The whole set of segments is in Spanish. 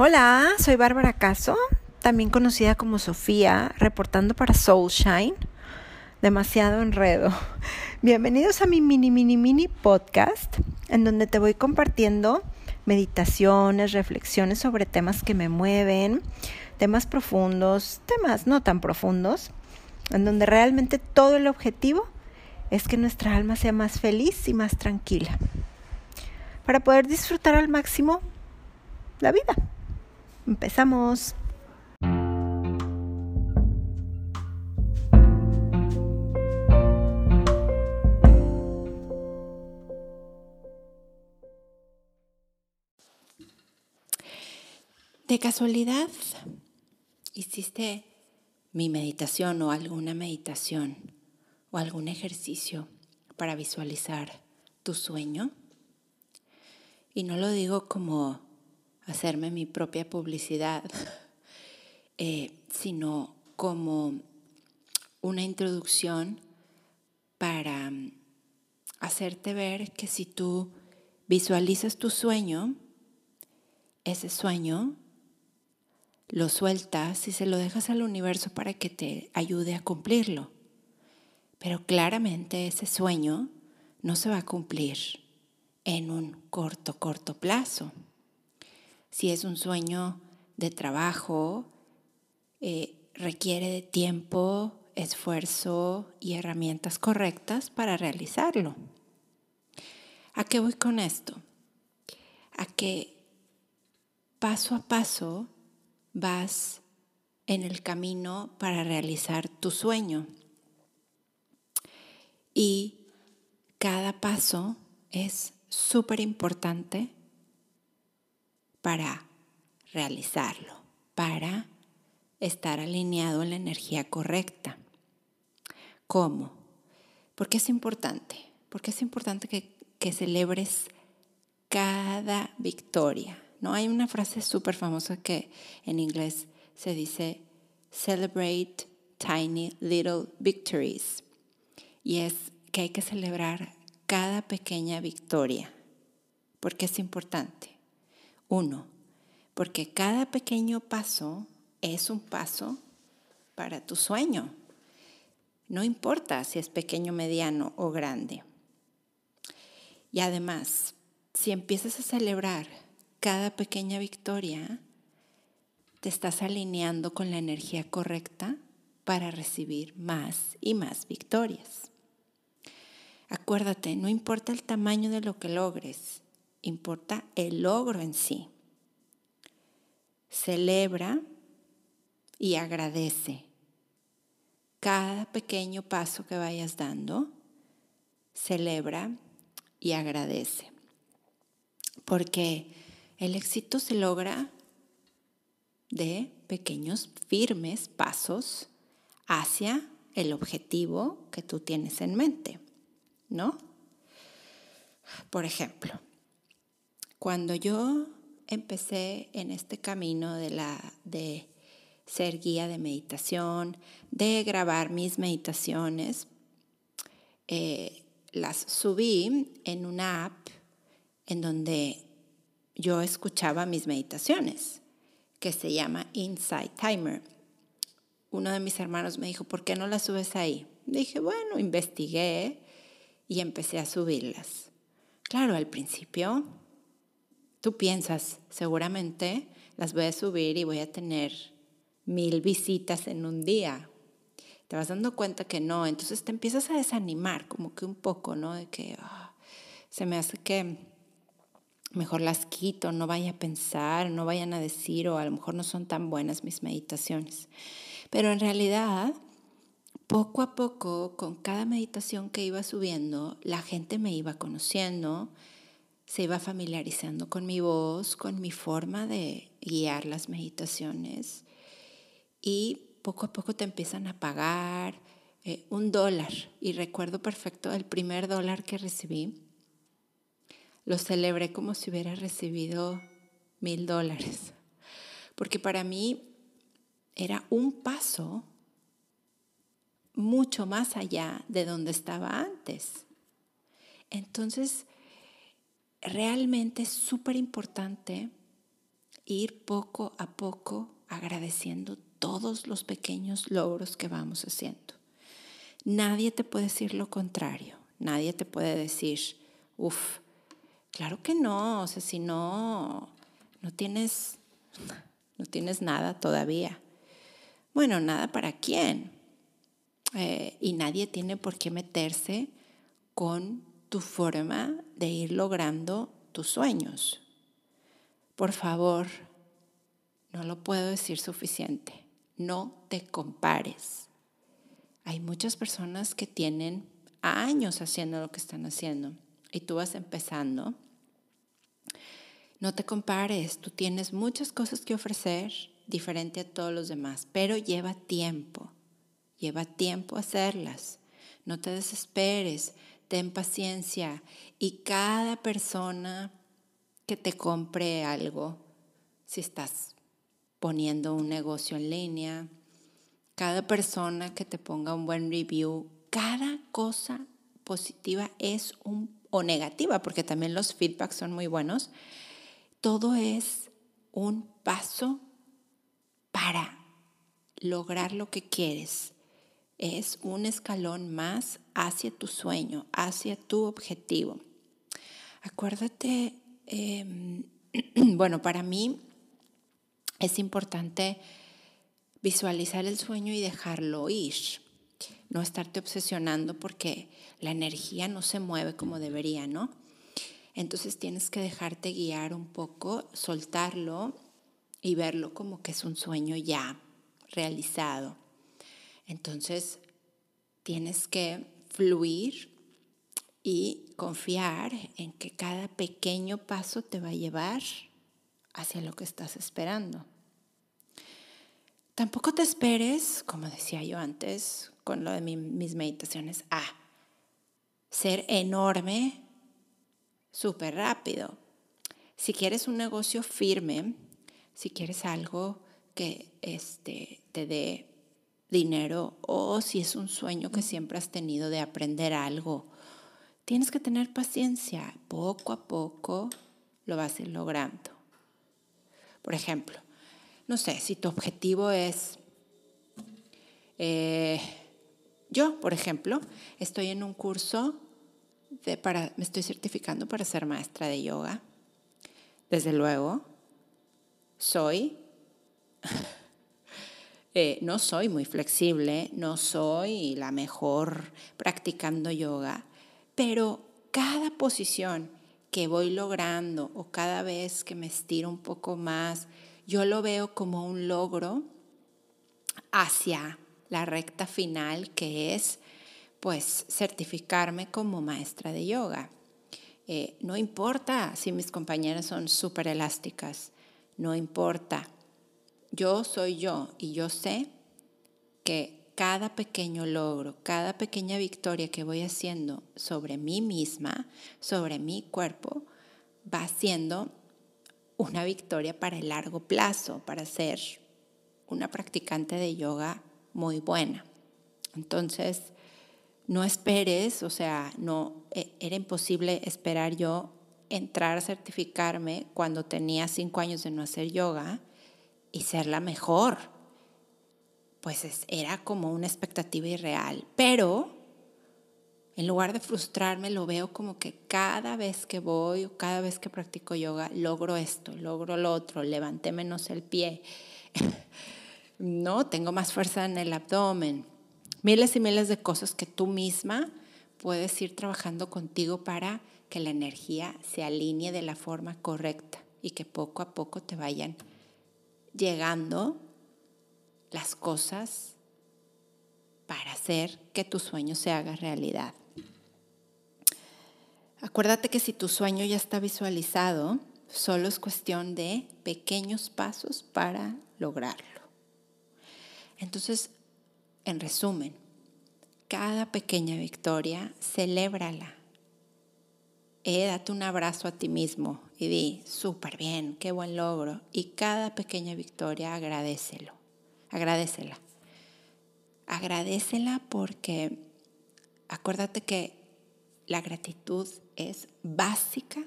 Hola, soy Bárbara Caso, también conocida como Sofía, reportando para Soulshine. Demasiado enredo. Bienvenidos a mi mini, mini, mini podcast, en donde te voy compartiendo meditaciones, reflexiones sobre temas que me mueven, temas profundos, temas no tan profundos, en donde realmente todo el objetivo es que nuestra alma sea más feliz y más tranquila, para poder disfrutar al máximo la vida. Empezamos. De casualidad, hiciste mi meditación o alguna meditación o algún ejercicio para visualizar tu sueño. Y no lo digo como hacerme mi propia publicidad, eh, sino como una introducción para mm, hacerte ver que si tú visualizas tu sueño, ese sueño lo sueltas y se lo dejas al universo para que te ayude a cumplirlo. Pero claramente ese sueño no se va a cumplir en un corto, corto plazo si es un sueño de trabajo, eh, requiere de tiempo, esfuerzo y herramientas correctas para realizarlo. ¿A qué voy con esto? A que paso a paso vas en el camino para realizar tu sueño. Y cada paso es súper importante para realizarlo, para estar alineado en la energía correcta. ¿Cómo? Porque es importante, porque es importante que, que celebres cada victoria. ¿no? Hay una frase súper famosa que en inglés se dice, celebrate tiny little victories. Y es que hay que celebrar cada pequeña victoria, porque es importante. Uno, porque cada pequeño paso es un paso para tu sueño. No importa si es pequeño, mediano o grande. Y además, si empiezas a celebrar cada pequeña victoria, te estás alineando con la energía correcta para recibir más y más victorias. Acuérdate, no importa el tamaño de lo que logres, importa el logro en sí. Celebra y agradece cada pequeño paso que vayas dando. Celebra y agradece. Porque el éxito se logra de pequeños, firmes pasos hacia el objetivo que tú tienes en mente, ¿no? Por ejemplo, cuando yo empecé en este camino de, la, de ser guía de meditación, de grabar mis meditaciones, eh, las subí en una app en donde yo escuchaba mis meditaciones, que se llama Insight Timer. Uno de mis hermanos me dijo, ¿por qué no las subes ahí? Dije, bueno, investigué y empecé a subirlas. Claro, al principio Tú piensas, seguramente las voy a subir y voy a tener mil visitas en un día. Te vas dando cuenta que no, entonces te empiezas a desanimar como que un poco, ¿no? De que ah, se me hace que mejor las quito, no vaya a pensar, no vayan a decir o a lo mejor no son tan buenas mis meditaciones. Pero en realidad, poco a poco, con cada meditación que iba subiendo, la gente me iba conociendo, se iba familiarizando con mi voz, con mi forma de guiar las meditaciones y poco a poco te empiezan a pagar eh, un dólar. Y recuerdo perfecto el primer dólar que recibí, lo celebré como si hubiera recibido mil dólares, porque para mí era un paso mucho más allá de donde estaba antes. Entonces, realmente es súper importante ir poco a poco agradeciendo todos los pequeños logros que vamos haciendo. Nadie te puede decir lo contrario, nadie te puede decir, uff, claro que no, o sea, si no, no tienes, no tienes nada todavía. Bueno, nada para quién. Eh, y nadie tiene por qué meterse con tu forma de ir logrando tus sueños. Por favor, no lo puedo decir suficiente. No te compares. Hay muchas personas que tienen años haciendo lo que están haciendo y tú vas empezando. No te compares, tú tienes muchas cosas que ofrecer diferente a todos los demás, pero lleva tiempo, lleva tiempo hacerlas. No te desesperes, ten paciencia y cada persona que te compre algo, si estás poniendo un negocio en línea, cada persona que te ponga un buen review, cada cosa positiva es un o negativa, porque también los feedbacks son muy buenos. Todo es un paso para lograr lo que quieres. Es un escalón más hacia tu sueño, hacia tu objetivo. Acuérdate, em, bueno, para mí es importante visualizar el sueño y dejarlo ir. No estarte obsesionando porque la energía no se mueve como debería, ¿no? Entonces tienes que dejarte guiar un poco, soltarlo y verlo como que es un sueño ya realizado. Entonces tienes que fluir y confiar en que cada pequeño paso te va a llevar hacia lo que estás esperando. Tampoco te esperes, como decía yo antes, con lo de mis meditaciones, a ser enorme súper rápido. Si quieres un negocio firme, si quieres algo que este, te dé dinero o si es un sueño que siempre has tenido de aprender algo, tienes que tener paciencia. Poco a poco lo vas a ir logrando. Por ejemplo, no sé, si tu objetivo es, eh, yo, por ejemplo, estoy en un curso de para, me estoy certificando para ser maestra de yoga. Desde luego, soy, eh, no soy muy flexible, no soy la mejor practicando yoga, pero cada posición que voy logrando o cada vez que me estiro un poco más, yo lo veo como un logro hacia la recta final que es pues certificarme como maestra de yoga. Eh, no importa si mis compañeras son súper elásticas, no importa. Yo soy yo y yo sé que cada pequeño logro, cada pequeña victoria que voy haciendo sobre mí misma, sobre mi cuerpo, va siendo una victoria para el largo plazo, para ser una practicante de yoga muy buena. Entonces, no esperes, o sea, no e, era imposible esperar yo entrar a certificarme cuando tenía cinco años de no hacer yoga y ser la mejor pues era como una expectativa irreal. Pero en lugar de frustrarme, lo veo como que cada vez que voy o cada vez que practico yoga, logro esto, logro lo otro, levanté menos el pie, no, tengo más fuerza en el abdomen. Miles y miles de cosas que tú misma puedes ir trabajando contigo para que la energía se alinee de la forma correcta y que poco a poco te vayan llegando las cosas para hacer que tu sueño se haga realidad. Acuérdate que si tu sueño ya está visualizado, solo es cuestión de pequeños pasos para lograrlo. Entonces, en resumen, cada pequeña victoria, celébrala. Eh, date un abrazo a ti mismo y di, súper bien, qué buen logro. Y cada pequeña victoria agradecelo agradecela. Agradecela porque acuérdate que la gratitud es básica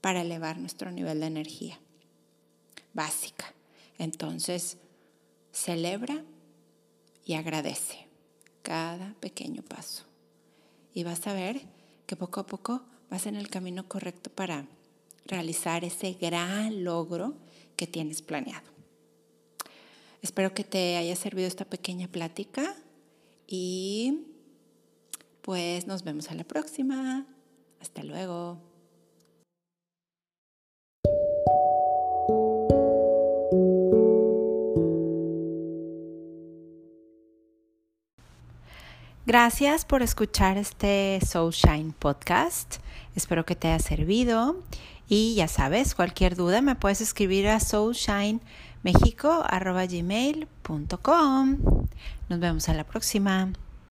para elevar nuestro nivel de energía. básica. Entonces, celebra y agradece cada pequeño paso. Y vas a ver que poco a poco vas en el camino correcto para realizar ese gran logro que tienes planeado. Espero que te haya servido esta pequeña plática y pues nos vemos a la próxima. Hasta luego. Gracias por escuchar este Soul Shine podcast. Espero que te haya servido. Y ya sabes, cualquier duda me puedes escribir a soulshinemexico.gmail.com. Nos vemos a la próxima.